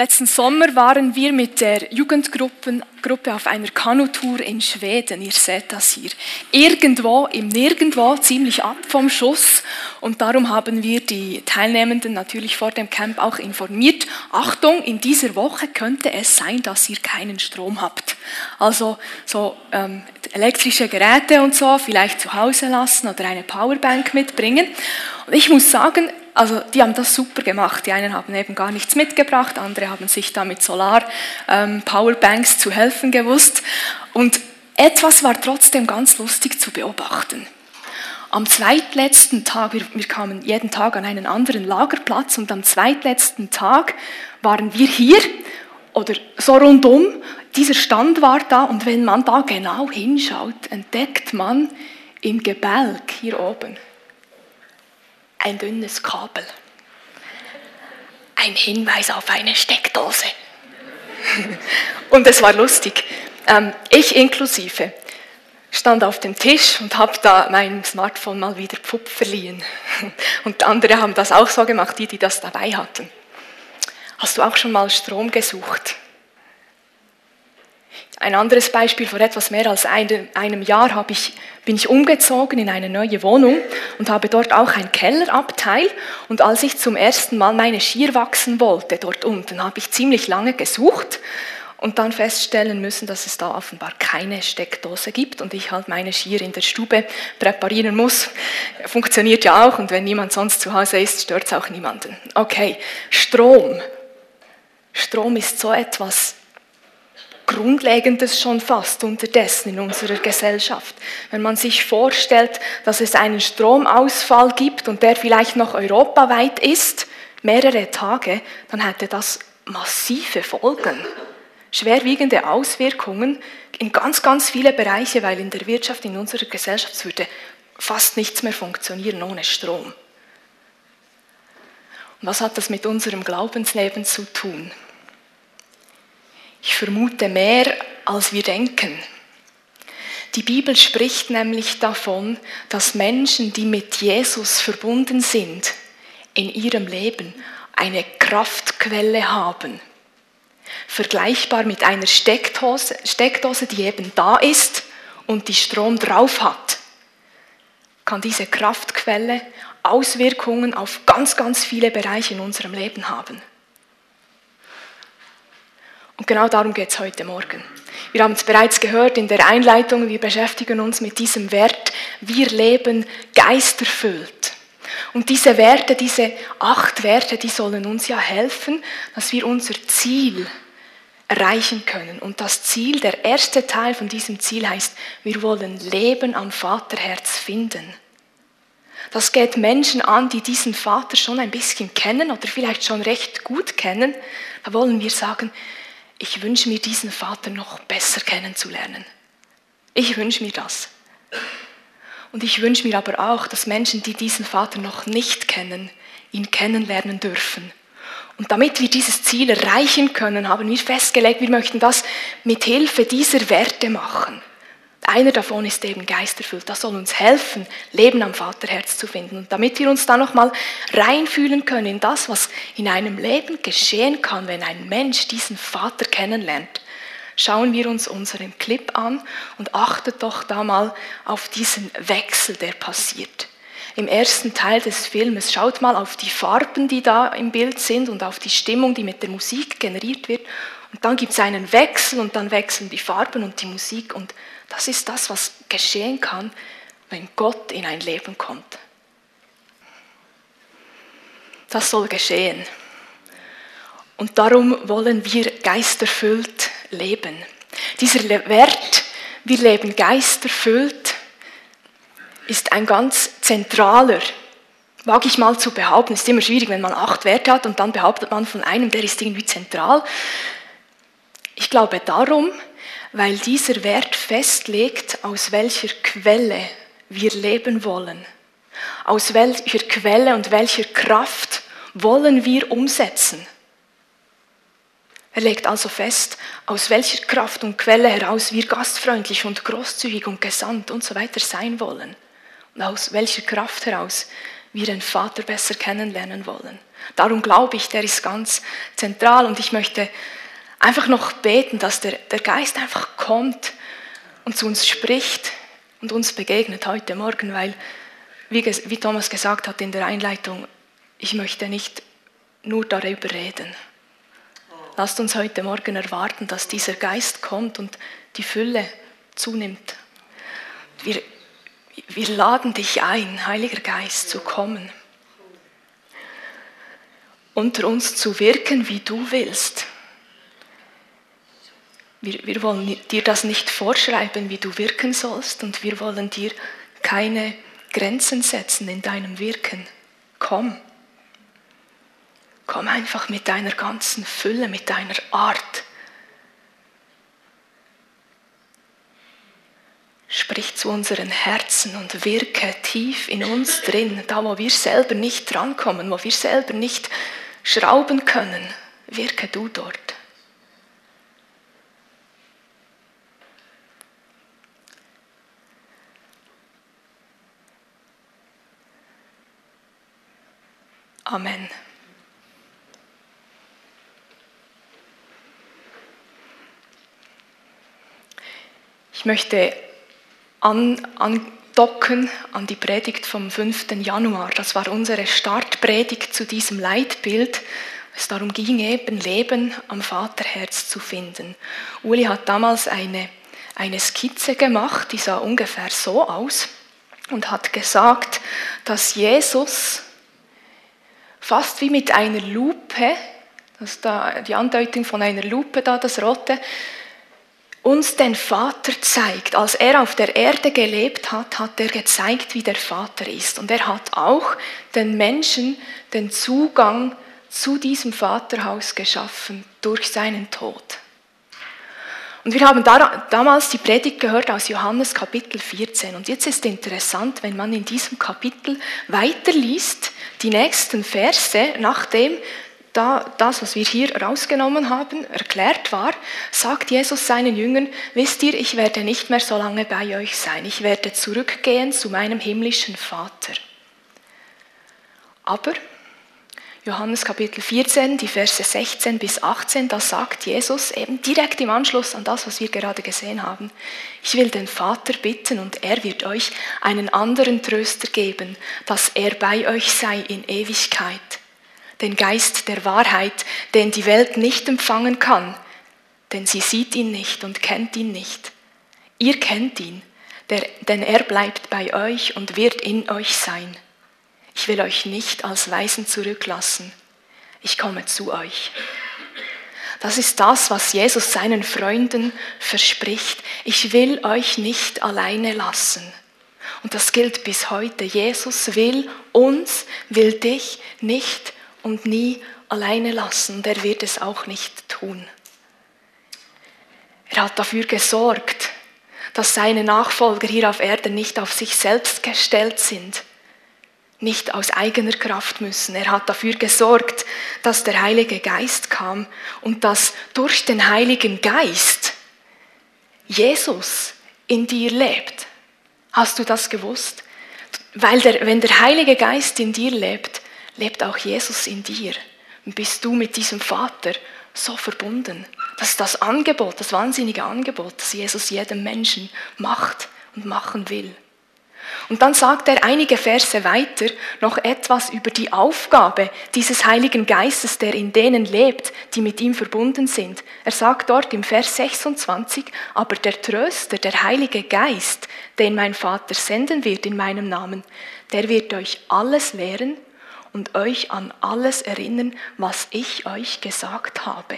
Letzten Sommer waren wir mit der Jugendgruppe Gruppe auf einer Kanutour in Schweden. Ihr seht das hier. Irgendwo im Nirgendwo, ziemlich ab vom Schuss. Und darum haben wir die Teilnehmenden natürlich vor dem Camp auch informiert. Achtung, in dieser Woche könnte es sein, dass ihr keinen Strom habt. Also so ähm, elektrische Geräte und so vielleicht zu Hause lassen oder eine Powerbank mitbringen. Und ich muss sagen, also die haben das super gemacht. Die einen haben eben gar nichts mitgebracht, andere haben sich da mit Solar-Powerbanks ähm, zu helfen gewusst. Und etwas war trotzdem ganz lustig zu beobachten. Am zweitletzten Tag, wir, wir kamen jeden Tag an einen anderen Lagerplatz und am zweitletzten Tag waren wir hier oder so rundum. Dieser Stand war da und wenn man da genau hinschaut, entdeckt man im Gebälk hier oben ein dünnes Kabel. Ein Hinweis auf eine Steckdose. Und es war lustig. Ähm, ich inklusive stand auf dem Tisch und habe da meinem Smartphone mal wieder Pfupp verliehen. Und andere haben das auch so gemacht, die, die das dabei hatten. Hast du auch schon mal Strom gesucht? Ein anderes Beispiel, vor etwas mehr als einem Jahr ich, bin ich umgezogen in eine neue Wohnung und habe dort auch ein Kellerabteil. Und als ich zum ersten Mal meine Skier wachsen wollte dort unten, habe ich ziemlich lange gesucht und dann feststellen müssen, dass es da offenbar keine Steckdose gibt und ich halt meine Skier in der Stube präparieren muss. Funktioniert ja auch und wenn niemand sonst zu Hause ist, stört es auch niemanden. Okay, Strom. Strom ist so etwas Grundlegendes schon fast unterdessen in unserer Gesellschaft. Wenn man sich vorstellt, dass es einen Stromausfall gibt und der vielleicht noch europaweit ist, mehrere Tage, dann hätte das massive Folgen, schwerwiegende Auswirkungen in ganz, ganz viele Bereiche, weil in der Wirtschaft, in unserer Gesellschaft würde fast nichts mehr funktionieren ohne Strom. Und was hat das mit unserem Glaubensleben zu tun? Ich vermute mehr, als wir denken. Die Bibel spricht nämlich davon, dass Menschen, die mit Jesus verbunden sind, in ihrem Leben eine Kraftquelle haben. Vergleichbar mit einer Steckdose, Steckdose, die eben da ist und die Strom drauf hat, kann diese Kraftquelle Auswirkungen auf ganz, ganz viele Bereiche in unserem Leben haben. Und genau darum geht es heute Morgen. Wir haben es bereits gehört in der Einleitung, wir beschäftigen uns mit diesem Wert, wir leben geisterfüllt. Und diese Werte, diese acht Werte, die sollen uns ja helfen, dass wir unser Ziel erreichen können. Und das Ziel, der erste Teil von diesem Ziel heißt, wir wollen Leben am Vaterherz finden. Das geht Menschen an, die diesen Vater schon ein bisschen kennen oder vielleicht schon recht gut kennen. Da wollen wir sagen, ich wünsche mir diesen Vater noch besser kennenzulernen. Ich wünsche mir das. Und ich wünsche mir aber auch, dass Menschen, die diesen Vater noch nicht kennen, ihn kennenlernen dürfen. Und damit wir dieses Ziel erreichen können, haben wir festgelegt, wir möchten das mit Hilfe dieser Werte machen. Einer davon ist eben geisterfüllt. Das soll uns helfen, Leben am Vaterherz zu finden. Und damit wir uns da nochmal reinfühlen können in das, was in einem Leben geschehen kann, wenn ein Mensch diesen Vater kennenlernt, schauen wir uns unseren Clip an und achtet doch da mal auf diesen Wechsel, der passiert. Im ersten Teil des Filmes schaut mal auf die Farben, die da im Bild sind und auf die Stimmung, die mit der Musik generiert wird. Und dann gibt es einen Wechsel und dann wechseln die Farben und die Musik und das ist das, was geschehen kann, wenn Gott in ein Leben kommt. Das soll geschehen. Und darum wollen wir geisterfüllt leben. Dieser Wert, wir leben geisterfüllt, ist ein ganz zentraler, wage ich mal zu behaupten. Ist immer schwierig, wenn man acht Werte hat und dann behauptet man von einem, der ist irgendwie zentral. Ich glaube darum, weil dieser Wert festlegt, aus welcher Quelle wir leben wollen. Aus welcher Quelle und welcher Kraft wollen wir umsetzen. Er legt also fest, aus welcher Kraft und Quelle heraus wir gastfreundlich und großzügig und gesandt und so weiter sein wollen. Und aus welcher Kraft heraus wir den Vater besser kennenlernen wollen. Darum glaube ich, der ist ganz zentral und ich möchte einfach noch beten, dass der, der Geist einfach kommt und zu uns spricht und uns begegnet heute Morgen, weil, wie, wie Thomas gesagt hat in der Einleitung, ich möchte nicht nur darüber reden. Lasst uns heute Morgen erwarten, dass dieser Geist kommt und die Fülle zunimmt. Wir, wir laden dich ein, Heiliger Geist, zu kommen, unter uns zu wirken, wie du willst. Wir, wir wollen dir das nicht vorschreiben, wie du wirken sollst, und wir wollen dir keine Grenzen setzen in deinem Wirken. Komm. Komm einfach mit deiner ganzen Fülle, mit deiner Art. Sprich zu unseren Herzen und wirke tief in uns drin, da wo wir selber nicht drankommen, wo wir selber nicht schrauben können. Wirke du dort. Amen. Ich möchte an, andocken an die Predigt vom 5. Januar. Das war unsere Startpredigt zu diesem Leitbild. Es darum ging eben, Leben am Vaterherz zu finden. Uli hat damals eine, eine Skizze gemacht, die sah ungefähr so aus und hat gesagt, dass Jesus fast wie mit einer Lupe, das ist da die Andeutung von einer Lupe da, das Rote, uns den Vater zeigt. Als er auf der Erde gelebt hat, hat er gezeigt, wie der Vater ist. Und er hat auch den Menschen den Zugang zu diesem Vaterhaus geschaffen durch seinen Tod. Und wir haben da, damals die Predigt gehört aus Johannes Kapitel 14. Und jetzt ist interessant, wenn man in diesem Kapitel weiterliest, die nächsten Verse, nachdem da das, was wir hier rausgenommen haben, erklärt war, sagt Jesus seinen Jüngern, wisst ihr, ich werde nicht mehr so lange bei euch sein, ich werde zurückgehen zu meinem himmlischen Vater. Aber Johannes Kapitel 14, die Verse 16 bis 18, da sagt Jesus eben direkt im Anschluss an das, was wir gerade gesehen haben, ich will den Vater bitten und er wird euch einen anderen Tröster geben, dass er bei euch sei in Ewigkeit den Geist der Wahrheit, den die Welt nicht empfangen kann, denn sie sieht ihn nicht und kennt ihn nicht. Ihr kennt ihn, denn er bleibt bei euch und wird in euch sein. Ich will euch nicht als Weisen zurücklassen. Ich komme zu euch. Das ist das, was Jesus seinen Freunden verspricht. Ich will euch nicht alleine lassen. Und das gilt bis heute. Jesus will uns, will dich nicht und nie alleine lassen und er wird es auch nicht tun. Er hat dafür gesorgt, dass seine Nachfolger hier auf Erden nicht auf sich selbst gestellt sind, nicht aus eigener Kraft müssen. Er hat dafür gesorgt, dass der Heilige Geist kam und dass durch den Heiligen Geist Jesus in dir lebt. Hast du das gewusst? Weil der, wenn der Heilige Geist in dir lebt, lebt auch Jesus in dir. Und bist du mit diesem Vater so verbunden. Das ist das Angebot, das wahnsinnige Angebot, das Jesus jedem Menschen macht und machen will. Und dann sagt er einige Verse weiter noch etwas über die Aufgabe dieses Heiligen Geistes, der in denen lebt, die mit ihm verbunden sind. Er sagt dort im Vers 26, aber der Tröster, der Heilige Geist, den mein Vater senden wird in meinem Namen, der wird euch alles lehren und euch an alles erinnern, was ich euch gesagt habe.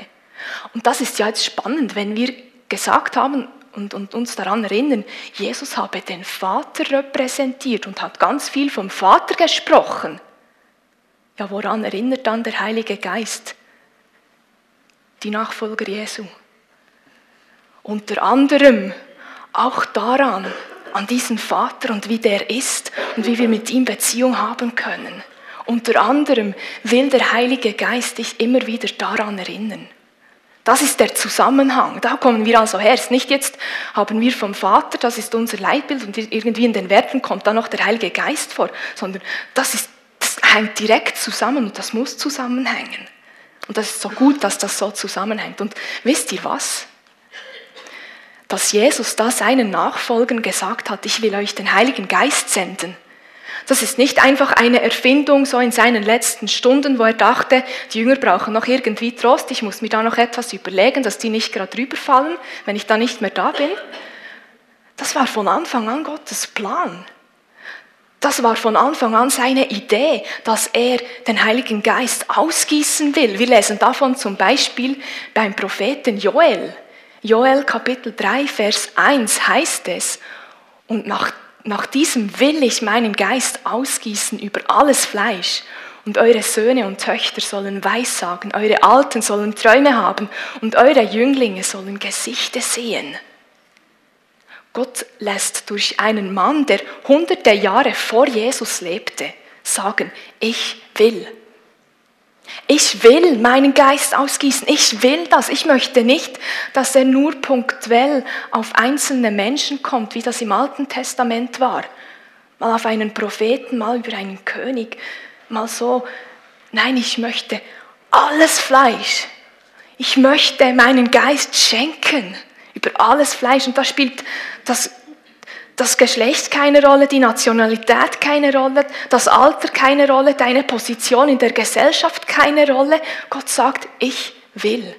Und das ist ja jetzt spannend, wenn wir gesagt haben und, und uns daran erinnern, Jesus habe den Vater repräsentiert und hat ganz viel vom Vater gesprochen. Ja, woran erinnert dann der Heilige Geist? Die Nachfolger Jesu. Unter anderem auch daran, an diesen Vater und wie der ist und wie wir mit ihm Beziehung haben können. Unter anderem will der Heilige Geist dich immer wieder daran erinnern. Das ist der Zusammenhang. Da kommen wir also her. Es ist nicht jetzt haben wir vom Vater, das ist unser Leitbild und irgendwie in den Werten kommt dann noch der Heilige Geist vor, sondern das ist hängt direkt zusammen und das muss zusammenhängen. Und das ist so gut, dass das so zusammenhängt. Und wisst ihr was? Dass Jesus da seinen Nachfolgern gesagt hat, ich will euch den Heiligen Geist senden. Das ist nicht einfach eine Erfindung so in seinen letzten Stunden, wo er dachte, die Jünger brauchen noch irgendwie Trost, ich muss mir da noch etwas überlegen, dass die nicht gerade rüberfallen, wenn ich da nicht mehr da bin. Das war von Anfang an Gottes Plan. Das war von Anfang an seine Idee, dass er den Heiligen Geist ausgießen will. Wir lesen davon zum Beispiel beim Propheten Joel. Joel Kapitel 3, Vers 1 heißt es, und nach, nach diesem will ich meinen Geist ausgießen über alles Fleisch. Und eure Söhne und Töchter sollen Weissagen, eure Alten sollen Träume haben und eure Jünglinge sollen Gesichter sehen. Gott lässt durch einen Mann, der hunderte Jahre vor Jesus lebte, sagen, ich will. Ich will meinen Geist ausgießen. Ich will das. Ich möchte nicht, dass er nur punktuell auf einzelne Menschen kommt, wie das im Alten Testament war. Mal auf einen Propheten, mal über einen König, mal so. Nein, ich möchte alles Fleisch. Ich möchte meinen Geist schenken über alles Fleisch. Und da spielt das, das Geschlecht keine Rolle, die Nationalität keine Rolle, das Alter keine Rolle, deine Position in der Gesellschaft keine Rolle. Gott sagt, ich will.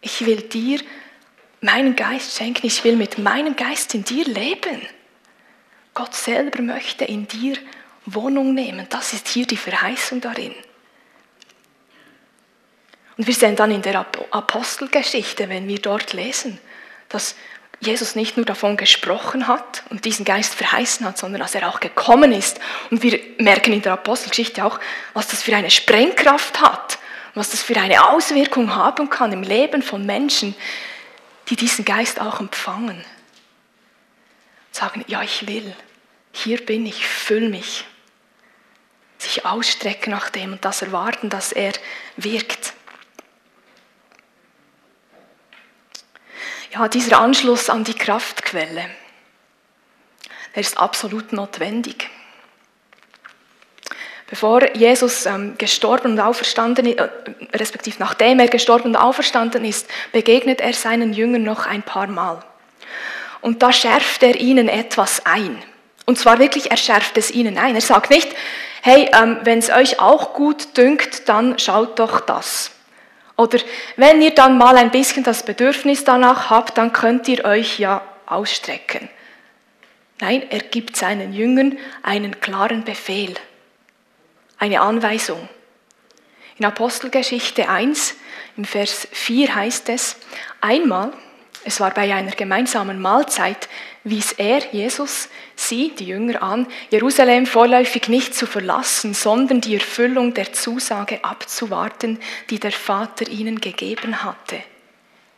Ich will dir meinen Geist schenken. Ich will mit meinem Geist in dir leben. Gott selber möchte in dir Wohnung nehmen. Das ist hier die Verheißung darin. Und wir sehen dann in der Apostelgeschichte, wenn wir dort lesen, dass Jesus nicht nur davon gesprochen hat und diesen Geist verheißen hat, sondern dass er auch gekommen ist. Und wir merken in der Apostelgeschichte auch, was das für eine Sprengkraft hat, was das für eine Auswirkung haben kann im Leben von Menschen, die diesen Geist auch empfangen. Sagen, ja, ich will, hier bin ich, füll mich. Sich ausstrecken nach dem und das erwarten, dass er wirkt. Ja, dieser Anschluss an die Kraftquelle, der ist absolut notwendig. Bevor Jesus ähm, gestorben und auferstanden ist, äh, respektive nachdem er gestorben und auferstanden ist, begegnet er seinen Jüngern noch ein paar Mal. Und da schärft er ihnen etwas ein. Und zwar wirklich, er schärft es ihnen ein. Er sagt nicht, hey, ähm, wenn es euch auch gut dünkt, dann schaut doch das. Oder wenn ihr dann mal ein bisschen das Bedürfnis danach habt, dann könnt ihr euch ja ausstrecken. Nein, er gibt seinen Jüngern einen klaren Befehl, eine Anweisung. In Apostelgeschichte 1, im Vers 4 heißt es, einmal, es war bei einer gemeinsamen Mahlzeit, wies er, Jesus, sie, die Jünger an, Jerusalem vorläufig nicht zu verlassen, sondern die Erfüllung der Zusage abzuwarten, die der Vater ihnen gegeben hatte.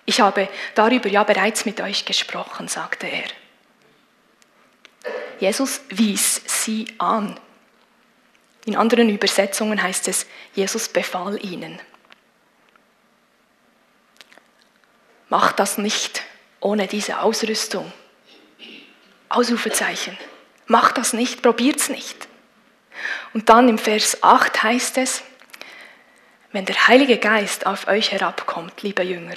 Ich habe darüber ja bereits mit euch gesprochen, sagte er. Jesus wies sie an. In anderen Übersetzungen heißt es, Jesus befahl ihnen. Macht das nicht ohne diese Ausrüstung. Ausrufezeichen. Macht das nicht, probiert es nicht. Und dann im Vers 8 heißt es, wenn der Heilige Geist auf euch herabkommt, liebe Jünger,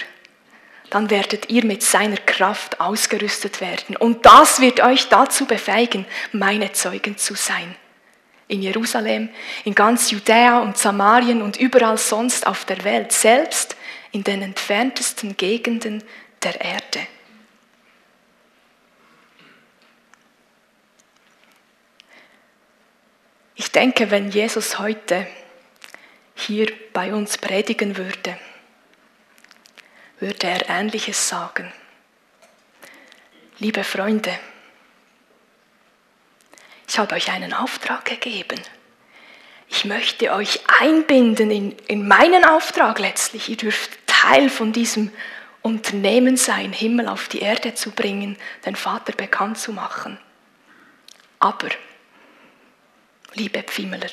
dann werdet ihr mit seiner Kraft ausgerüstet werden. Und das wird euch dazu befähigen, meine Zeugen zu sein. In Jerusalem, in ganz Judäa und Samarien und überall sonst auf der Welt, selbst in den entferntesten Gegenden der Erde. Ich denke, wenn Jesus heute hier bei uns predigen würde, würde er Ähnliches sagen. Liebe Freunde, ich habe euch einen Auftrag gegeben. Ich möchte euch einbinden in, in meinen Auftrag letztlich. Ihr dürft Teil von diesem Unternehmen sein, Himmel auf die Erde zu bringen, den Vater bekannt zu machen. Aber liebe Pfimmeler,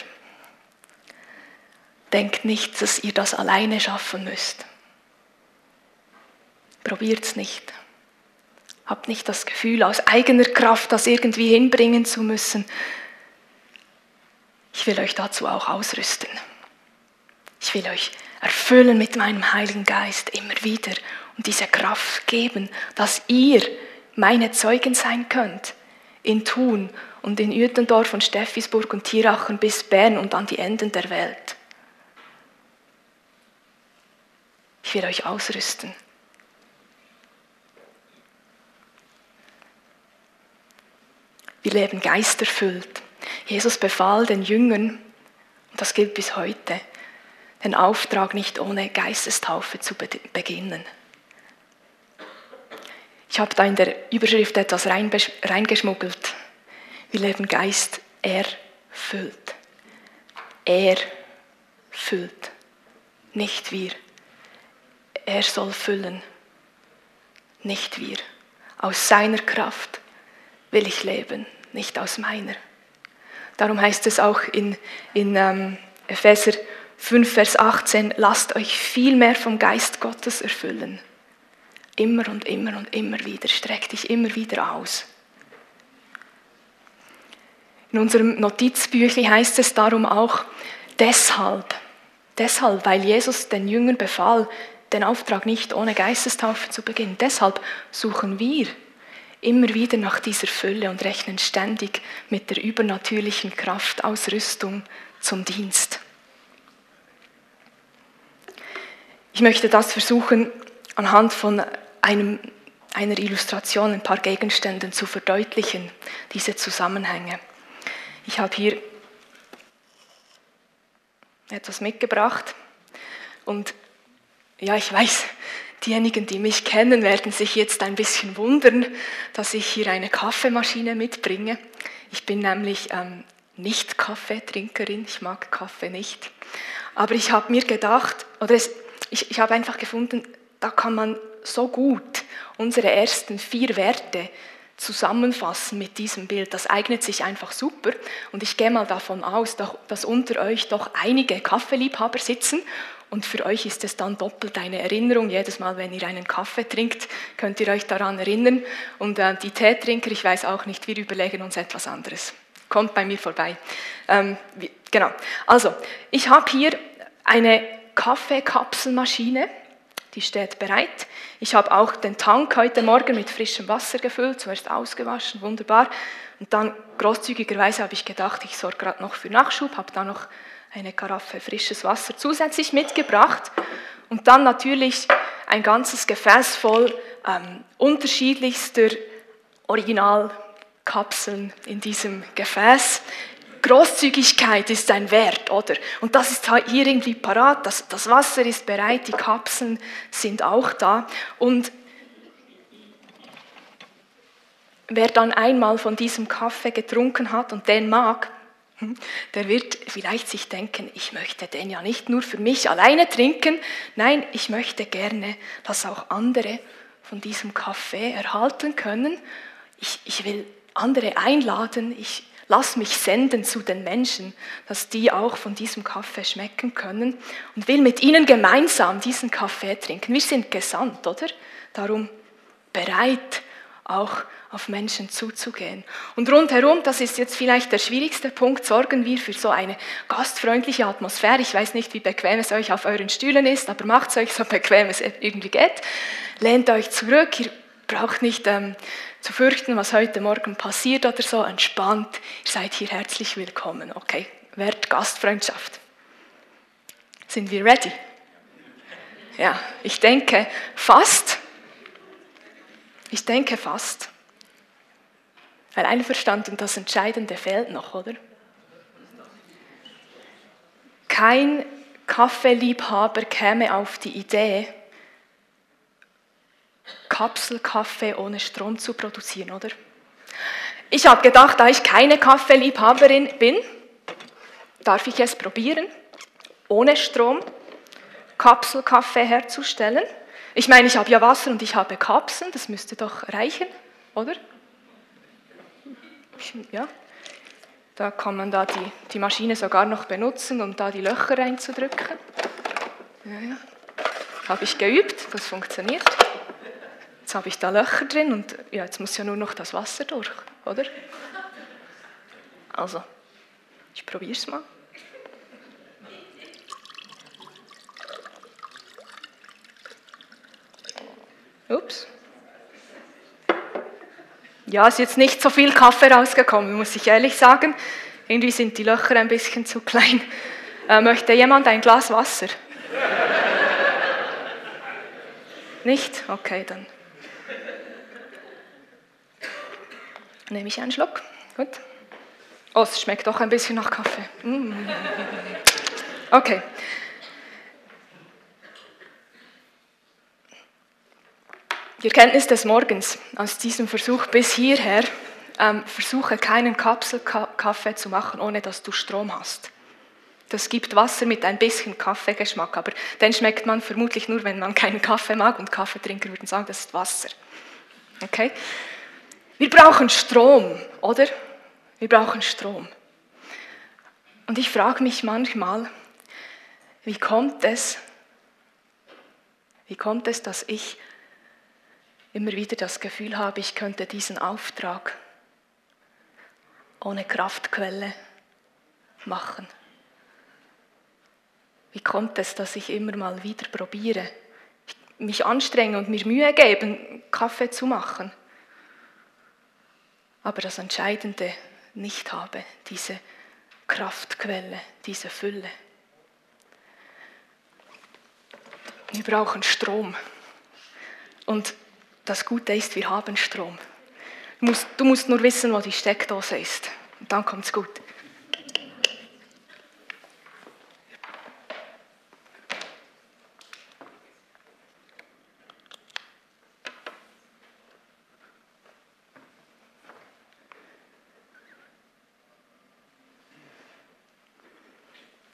denkt nicht, dass ihr das alleine schaffen müsst. Probiert es nicht. Habt nicht das Gefühl, aus eigener Kraft das irgendwie hinbringen zu müssen. Ich will euch dazu auch ausrüsten. Ich will euch erfüllen mit meinem Heiligen Geist immer wieder und diese Kraft geben, dass ihr meine Zeugen sein könnt in Thun und in Uetendorf und Steffisburg und Tirachen bis Bern und an die Enden der Welt. Ich will euch ausrüsten. Wir leben geisterfüllt. Jesus befahl den Jüngern, und das gilt bis heute, den Auftrag nicht ohne Geistestaufe zu beginnen. Ich habe da in der Überschrift etwas reingeschmuggelt. Wir leben Geist erfüllt. Er füllt, nicht wir. Er soll füllen, nicht wir. Aus seiner Kraft will ich leben, nicht aus meiner. Darum heißt es auch in, in ähm, Epheser 5, Vers 18, lasst euch viel mehr vom Geist Gottes erfüllen. Immer und immer und immer wieder, streck dich immer wieder aus. In unserem Notizbüchlein heißt es darum auch, deshalb, deshalb, weil Jesus den Jüngern befahl, den Auftrag nicht ohne Geistestaufe zu beginnen. Deshalb suchen wir immer wieder nach dieser Fülle und rechnen ständig mit der übernatürlichen Kraftausrüstung zum Dienst. Ich möchte das versuchen, anhand von einem, einer Illustration, ein paar Gegenständen zu verdeutlichen, diese Zusammenhänge. Ich habe hier etwas mitgebracht und ja, ich weiß, diejenigen, die mich kennen, werden sich jetzt ein bisschen wundern, dass ich hier eine Kaffeemaschine mitbringe. Ich bin nämlich ähm, nicht Kaffeetrinkerin, ich mag Kaffee nicht. Aber ich habe mir gedacht, oder es, ich, ich habe einfach gefunden, da kann man so gut unsere ersten vier Werte zusammenfassen mit diesem Bild. Das eignet sich einfach super. Und ich gehe mal davon aus, dass unter euch doch einige Kaffeeliebhaber sitzen und für euch ist es dann doppelt eine Erinnerung. Jedes Mal, wenn ihr einen Kaffee trinkt, könnt ihr euch daran erinnern. Und äh, die Teetrinker, ich weiß auch nicht, wir überlegen uns etwas anderes. Kommt bei mir vorbei. Ähm, wie, genau. Also, ich habe hier eine Kaffeekapselmaschine. Die steht bereit. Ich habe auch den Tank heute Morgen mit frischem Wasser gefüllt, zuerst ausgewaschen, wunderbar. Und dann großzügigerweise habe ich gedacht, ich sorge gerade noch für Nachschub, habe da noch eine Karaffe frisches Wasser zusätzlich mitgebracht und dann natürlich ein ganzes Gefäß voll ähm, unterschiedlichster Originalkapseln in diesem Gefäß. Großzügigkeit ist ein Wert, oder? Und das ist hier irgendwie parat, das, das Wasser ist bereit, die Kapseln sind auch da. Und wer dann einmal von diesem Kaffee getrunken hat und den mag, der wird vielleicht sich denken, ich möchte den ja nicht nur für mich alleine trinken, nein, ich möchte gerne, dass auch andere von diesem Kaffee erhalten können. Ich, ich will andere einladen, ich lasse mich senden zu den Menschen, dass die auch von diesem Kaffee schmecken können und will mit ihnen gemeinsam diesen Kaffee trinken. Wir sind gesandt, oder? Darum bereit, auch auf Menschen zuzugehen. Und rundherum, das ist jetzt vielleicht der schwierigste Punkt, sorgen wir für so eine gastfreundliche Atmosphäre. Ich weiß nicht, wie bequem es euch auf euren Stühlen ist, aber macht es euch so bequem es irgendwie geht. Lehnt euch zurück, ihr braucht nicht ähm, zu fürchten, was heute Morgen passiert oder so. Entspannt, ihr seid hier herzlich willkommen. Okay, Wert Gastfreundschaft. Sind wir ready? Ja, ich denke fast. Ich denke fast. Weil einverstanden, das Entscheidende fehlt noch, oder? Kein Kaffeeliebhaber käme auf die Idee, Kapselkaffee ohne Strom zu produzieren, oder? Ich habe gedacht, da ich keine Kaffeeliebhaberin bin, darf ich es probieren, ohne Strom Kapselkaffee herzustellen. Ich meine, ich habe ja Wasser und ich habe Kapseln, das müsste doch reichen, oder? Ja, da kann man da die, die Maschine sogar noch benutzen, um da die Löcher reinzudrücken. Ja, ja. Habe ich geübt, das funktioniert jetzt habe ich da Löcher drin und ja, jetzt muss ja nur noch das Wasser durch, oder? Also, ich probiere es mal. Ups. Ja, es ist jetzt nicht so viel Kaffee rausgekommen, muss ich ehrlich sagen. Irgendwie sind die Löcher ein bisschen zu klein. Äh, möchte jemand ein Glas Wasser? nicht? Okay, dann nehme ich einen Schluck. Gut. Oh, es schmeckt doch ein bisschen nach Kaffee. Mm. Okay. Die Erkenntnis des Morgens aus diesem Versuch bis hierher, ähm, versuche keinen Kapselkaffee zu machen, ohne dass du Strom hast. Das gibt Wasser mit ein bisschen Kaffeegeschmack, aber den schmeckt man vermutlich nur, wenn man keinen Kaffee mag und Kaffeetrinker würden sagen, das ist Wasser. Okay? Wir brauchen Strom, oder? Wir brauchen Strom. Und ich frage mich manchmal, wie kommt es, wie kommt es, dass ich immer wieder das Gefühl habe, ich könnte diesen Auftrag ohne Kraftquelle machen. Wie kommt es, dass ich immer mal wieder probiere, mich anstrenge und mir Mühe gebe, Kaffee zu machen, aber das Entscheidende nicht habe, diese Kraftquelle, diese Fülle. Wir brauchen Strom. Und das Gute ist, wir haben Strom. Du musst, du musst nur wissen, wo die Steckdose ist. Und dann kommt es gut.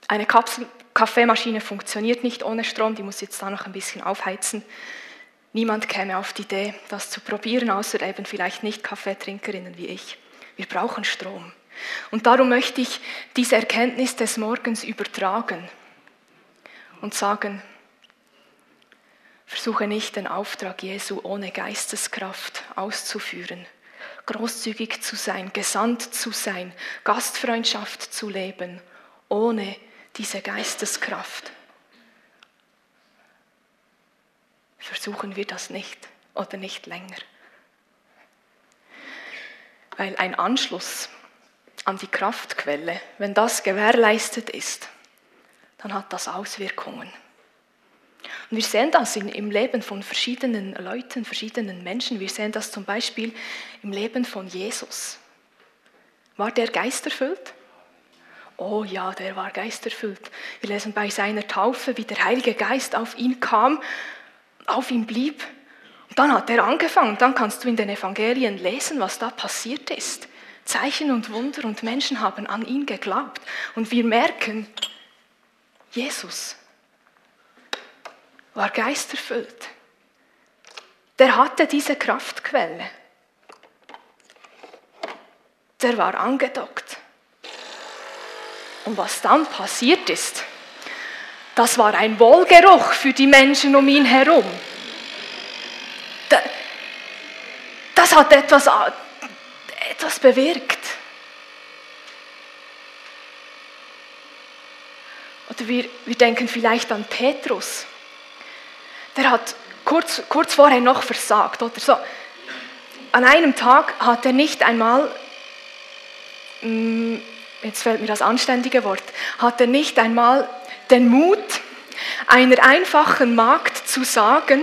Eine Kapselkaffeemaschine funktioniert nicht ohne Strom, die muss jetzt da noch ein bisschen aufheizen. Niemand käme auf die Idee, das zu probieren, außer eben vielleicht nicht Kaffeetrinkerinnen wie ich. Wir brauchen Strom. Und darum möchte ich diese Erkenntnis des Morgens übertragen und sagen, versuche nicht den Auftrag Jesu ohne Geisteskraft auszuführen, großzügig zu sein, gesandt zu sein, Gastfreundschaft zu leben, ohne diese Geisteskraft. versuchen wir das nicht oder nicht länger. Weil ein Anschluss an die Kraftquelle, wenn das gewährleistet ist, dann hat das Auswirkungen. Und wir sehen das in, im Leben von verschiedenen Leuten, verschiedenen Menschen. Wir sehen das zum Beispiel im Leben von Jesus. War der geisterfüllt? Oh ja, der war geisterfüllt. Wir lesen bei seiner Taufe, wie der Heilige Geist auf ihn kam auf ihm blieb. Und dann hat er angefangen. Dann kannst du in den Evangelien lesen, was da passiert ist. Zeichen und Wunder und Menschen haben an ihn geglaubt. Und wir merken, Jesus war geisterfüllt. Der hatte diese Kraftquelle. Der war angedockt. Und was dann passiert ist, das war ein Wohlgeruch für die Menschen um ihn herum. Das hat etwas, etwas bewirkt. Oder wir, wir denken vielleicht an Petrus. Der hat kurz, kurz vorher noch versagt. Oder so. An einem Tag hat er nicht einmal, jetzt fällt mir das anständige Wort, hat er nicht einmal den Mut, einer einfachen Magd zu sagen,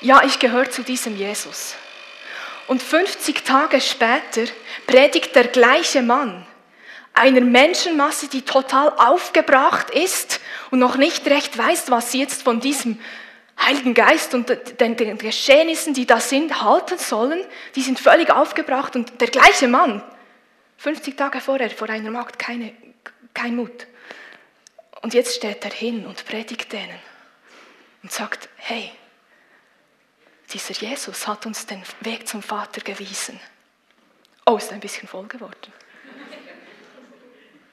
ja, ich gehöre zu diesem Jesus. Und 50 Tage später predigt der gleiche Mann einer Menschenmasse, die total aufgebracht ist und noch nicht recht weiß, was sie jetzt von diesem Heiligen Geist und den, den Geschehnissen, die da sind, halten sollen. Die sind völlig aufgebracht und der gleiche Mann, 50 Tage vorher, vor einer Magd, keine, kein Mut. Und jetzt steht er hin und predigt denen und sagt, hey, dieser Jesus hat uns den Weg zum Vater gewiesen. Oh, ist ein bisschen voll geworden.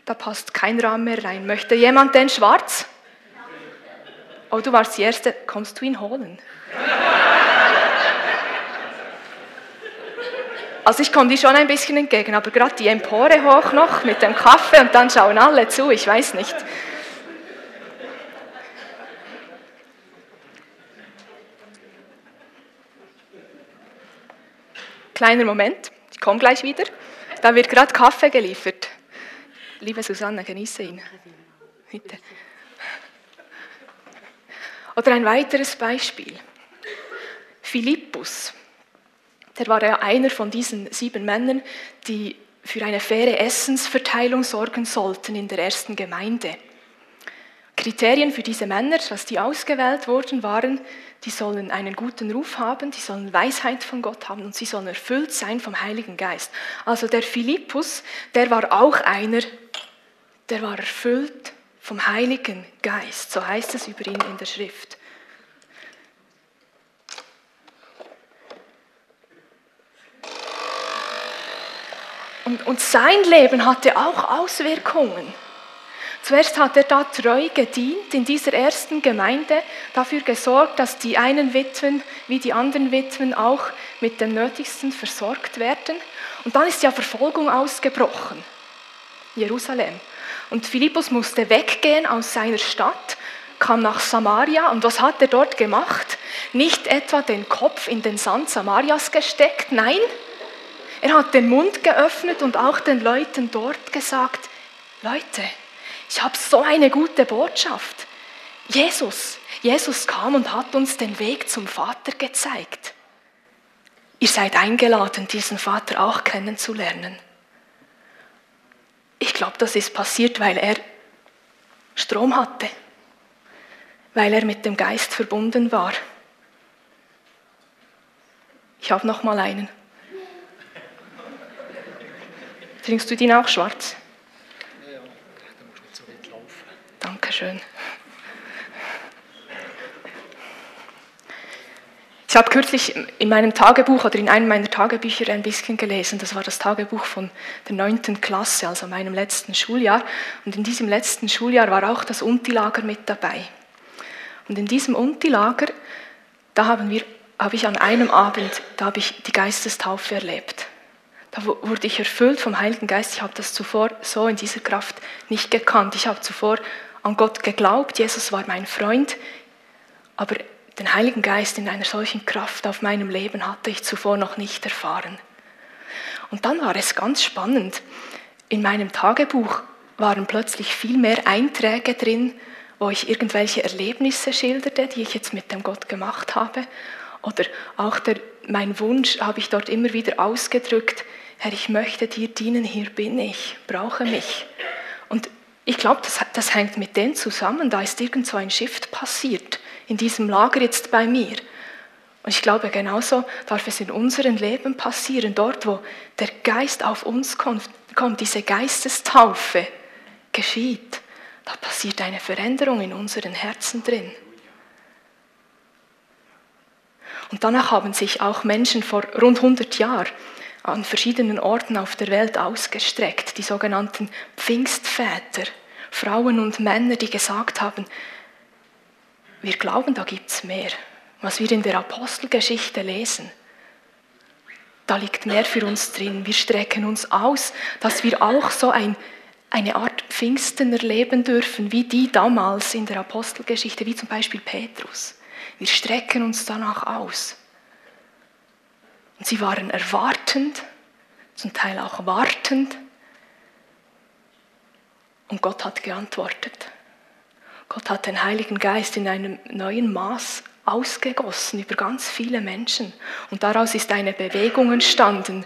Da passt kein Rahmen mehr rein. Möchte jemand den schwarz? Oh, du warst die Erste. Kommst du ihn holen? Also ich komme dir schon ein bisschen entgegen, aber gerade die Empore hoch noch mit dem Kaffee und dann schauen alle zu, ich weiß nicht. Kleiner Moment, ich komme gleich wieder. Da wird gerade Kaffee geliefert. Liebe Susanne, genieße ihn. Bitte. Oder ein weiteres Beispiel. Philippus, der war ja einer von diesen sieben Männern, die für eine faire Essensverteilung sorgen sollten in der ersten Gemeinde. Kriterien für diese Männer, dass die ausgewählt wurden, waren, die sollen einen guten Ruf haben, die sollen Weisheit von Gott haben und sie sollen erfüllt sein vom Heiligen Geist. Also der Philippus, der war auch einer, der war erfüllt vom Heiligen Geist. So heißt es über ihn in der Schrift. Und, und sein Leben hatte auch Auswirkungen. Zuerst hat er da treu gedient in dieser ersten Gemeinde, dafür gesorgt, dass die einen Witwen wie die anderen Witwen auch mit dem Nötigsten versorgt werden. Und dann ist ja Verfolgung ausgebrochen. Jerusalem. Und Philippus musste weggehen aus seiner Stadt, kam nach Samaria und was hat er dort gemacht? Nicht etwa den Kopf in den Sand Samarias gesteckt, nein, er hat den Mund geöffnet und auch den Leuten dort gesagt, Leute, ich habe so eine gute Botschaft. Jesus, Jesus kam und hat uns den Weg zum Vater gezeigt. Ihr seid eingeladen, diesen Vater auch kennenzulernen. Ich glaube, das ist passiert, weil er Strom hatte, weil er mit dem Geist verbunden war. Ich habe noch mal einen. Trinkst du den auch schwarz? Dankeschön. Ich habe kürzlich in meinem Tagebuch oder in einem meiner Tagebücher ein bisschen gelesen. Das war das Tagebuch von der neunten Klasse, also meinem letzten Schuljahr. Und in diesem letzten Schuljahr war auch das Untilager mit dabei. Und in diesem Untilager, da haben wir, habe ich an einem Abend, da habe ich die Geistestaufe erlebt. Da wurde ich erfüllt vom Heiligen Geist. Ich habe das zuvor so in dieser Kraft nicht gekannt. Ich habe zuvor an Gott geglaubt, Jesus war mein Freund, aber den Heiligen Geist in einer solchen Kraft auf meinem Leben hatte ich zuvor noch nicht erfahren. Und dann war es ganz spannend. In meinem Tagebuch waren plötzlich viel mehr Einträge drin, wo ich irgendwelche Erlebnisse schilderte, die ich jetzt mit dem Gott gemacht habe. Oder auch der, mein Wunsch habe ich dort immer wieder ausgedrückt, Herr, ich möchte dir dienen, hier bin ich, brauche mich. Und ich glaube, das, das hängt mit dem zusammen. Da ist irgend so ein Shift passiert in diesem Lager jetzt bei mir. Und ich glaube, genauso darf es in unserem Leben passieren, dort, wo der Geist auf uns kommt, kommt diese Geistestaufe geschieht. Da passiert eine Veränderung in unseren Herzen drin. Und danach haben sich auch Menschen vor rund 100 Jahren an verschiedenen Orten auf der Welt ausgestreckt, die sogenannten Pfingstväter, Frauen und Männer, die gesagt haben, wir glauben, da gibt es mehr. Was wir in der Apostelgeschichte lesen, da liegt mehr für uns drin. Wir strecken uns aus, dass wir auch so ein, eine Art Pfingsten erleben dürfen, wie die damals in der Apostelgeschichte, wie zum Beispiel Petrus. Wir strecken uns danach aus. Und sie waren erwartend, zum Teil auch wartend. Und Gott hat geantwortet. Gott hat den Heiligen Geist in einem neuen Maß ausgegossen über ganz viele Menschen. Und daraus ist eine Bewegung entstanden,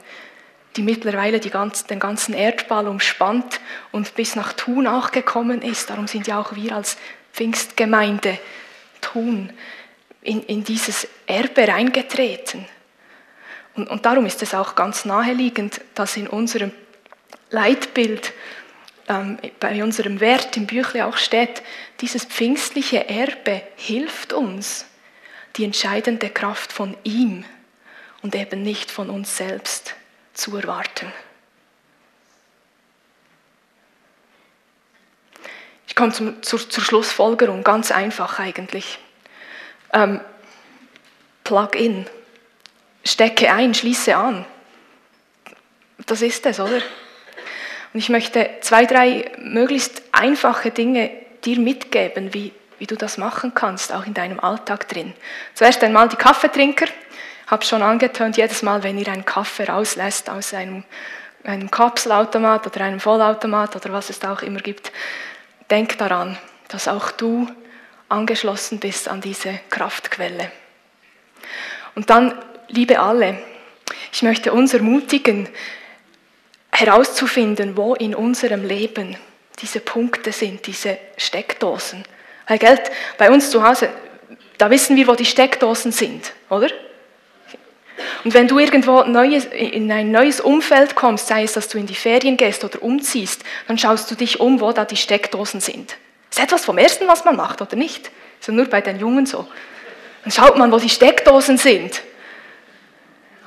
die mittlerweile die ganz, den ganzen Erdball umspannt und bis nach Thun auch gekommen ist. Darum sind ja auch wir als Pfingstgemeinde Thun in, in dieses Erbe reingetreten. Und, und darum ist es auch ganz naheliegend, dass in unserem Leitbild, ähm, bei unserem Wert im Büchle auch steht, dieses pfingstliche Erbe hilft uns, die entscheidende Kraft von ihm und eben nicht von uns selbst zu erwarten. Ich komme zum, zur, zur, Schlussfolgerung, ganz einfach eigentlich. Ähm, Plug-in stecke ein, schließe an. Das ist es, oder? Und ich möchte zwei, drei möglichst einfache Dinge dir mitgeben, wie, wie du das machen kannst, auch in deinem Alltag drin. Zuerst einmal die Kaffeetrinker. habe schon angetönt, jedes Mal, wenn ihr einen Kaffee rauslässt aus einem, einem Kapselautomat oder einem Vollautomat oder was es da auch immer gibt, denk daran, dass auch du angeschlossen bist an diese Kraftquelle. Und dann, liebe alle, ich möchte uns ermutigen, herauszufinden, wo in unserem Leben diese Punkte sind, diese Steckdosen. Weil Geld bei uns zu Hause, da wissen wir, wo die Steckdosen sind, oder? Und wenn du irgendwo neues, in ein neues Umfeld kommst, sei es, dass du in die Ferien gehst oder umziehst, dann schaust du dich um, wo da die Steckdosen sind. Das ist etwas vom Ersten, was man macht, oder nicht? Das ist nur bei den Jungen so. Dann schaut man, wo die Steckdosen sind.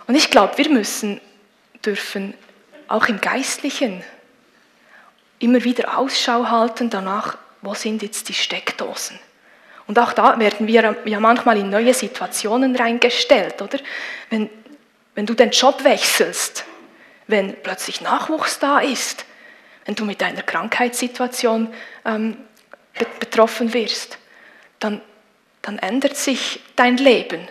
Und ich glaube, wir müssen, dürfen auch im Geistlichen immer wieder Ausschau halten danach, wo sind jetzt die Steckdosen. Und auch da werden wir ja manchmal in neue Situationen reingestellt, oder? Wenn, wenn du den Job wechselst, wenn plötzlich Nachwuchs da ist, wenn du mit einer Krankheitssituation ähm, betroffen wirst, dann, dann ändert sich dein Leben.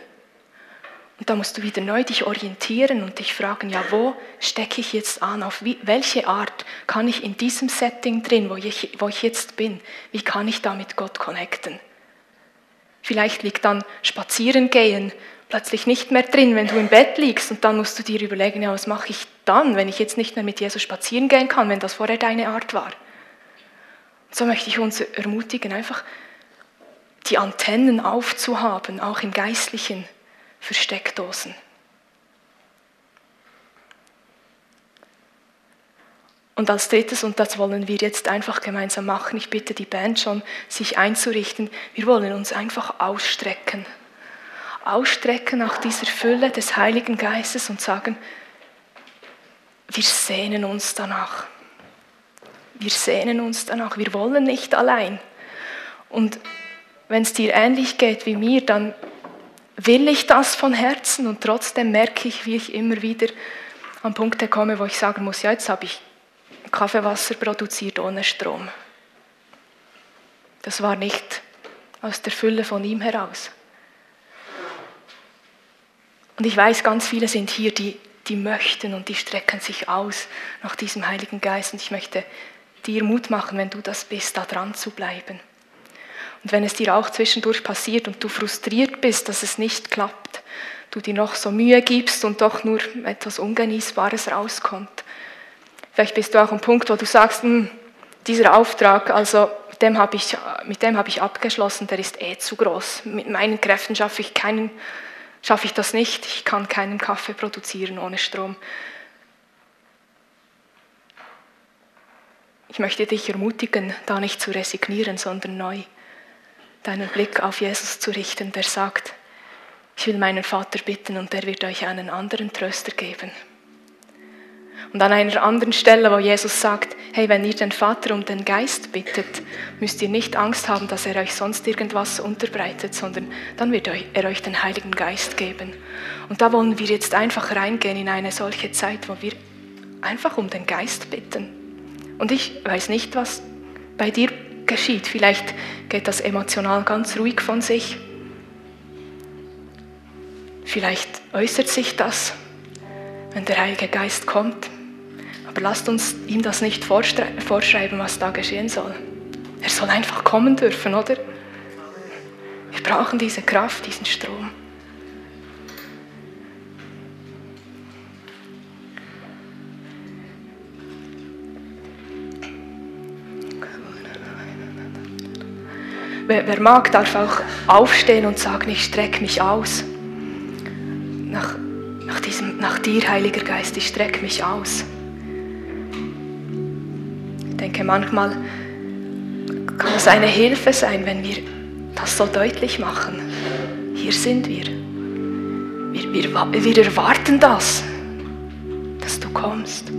Und da musst du wieder neu dich orientieren und dich fragen, ja, wo stecke ich jetzt an? Auf wie, welche Art kann ich in diesem Setting drin, wo ich, wo ich jetzt bin, wie kann ich da mit Gott connecten? Vielleicht liegt dann Spazierengehen plötzlich nicht mehr drin, wenn du im Bett liegst und dann musst du dir überlegen, ja, was mache ich dann, wenn ich jetzt nicht mehr mit Jesus spazieren gehen kann, wenn das vorher deine Art war. so möchte ich uns ermutigen, einfach die Antennen aufzuhaben, auch im Geistlichen für Steckdosen. Und als drittes, und das wollen wir jetzt einfach gemeinsam machen, ich bitte die Band schon, sich einzurichten, wir wollen uns einfach ausstrecken. Ausstrecken nach dieser Fülle des Heiligen Geistes und sagen, wir sehnen uns danach. Wir sehnen uns danach, wir wollen nicht allein. Und wenn es dir ähnlich geht wie mir, dann will ich das von Herzen und trotzdem merke ich, wie ich immer wieder an Punkte komme, wo ich sagen muss, ja, jetzt habe ich Kaffeewasser produziert ohne Strom. Das war nicht aus der Fülle von ihm heraus. Und ich weiß, ganz viele sind hier, die, die möchten und die strecken sich aus nach diesem Heiligen Geist. Und ich möchte dir Mut machen, wenn du das bist, da dran zu bleiben. Und wenn es dir auch zwischendurch passiert und du frustriert bist, dass es nicht klappt, du dir noch so Mühe gibst und doch nur etwas Ungenießbares rauskommt. Vielleicht bist du auch am Punkt, wo du sagst, hm, dieser Auftrag, also mit dem habe ich, mit dem habe ich abgeschlossen, der ist eh zu groß. Mit meinen Kräften schaffe ich, keinen, schaffe ich das nicht. Ich kann keinen Kaffee produzieren ohne Strom. Ich möchte dich ermutigen, da nicht zu resignieren, sondern neu deinen Blick auf Jesus zu richten, der sagt, ich will meinen Vater bitten und der wird euch einen anderen Tröster geben. Und an einer anderen Stelle, wo Jesus sagt, hey, wenn ihr den Vater um den Geist bittet, müsst ihr nicht Angst haben, dass er euch sonst irgendwas unterbreitet, sondern dann wird er euch den Heiligen Geist geben. Und da wollen wir jetzt einfach reingehen in eine solche Zeit, wo wir einfach um den Geist bitten. Und ich weiß nicht, was bei dir geschieht. Vielleicht geht das emotional ganz ruhig von sich. Vielleicht äußert sich das, wenn der Heilige Geist kommt. Aber lasst uns ihm das nicht vorschreiben, was da geschehen soll. Er soll einfach kommen dürfen, oder? Wir brauchen diese Kraft, diesen Strom. Wer, mag, darf auch aufstehen und sagen, ich strecke mich aus. Nach, nach, diesem, nach dir, Heiliger Geist, ich strecke mich aus. Ich denke, manchmal kann es eine Hilfe sein, wenn wir das so deutlich machen. Hier sind wir. Wir, wir, wir erwarten das, dass du kommst.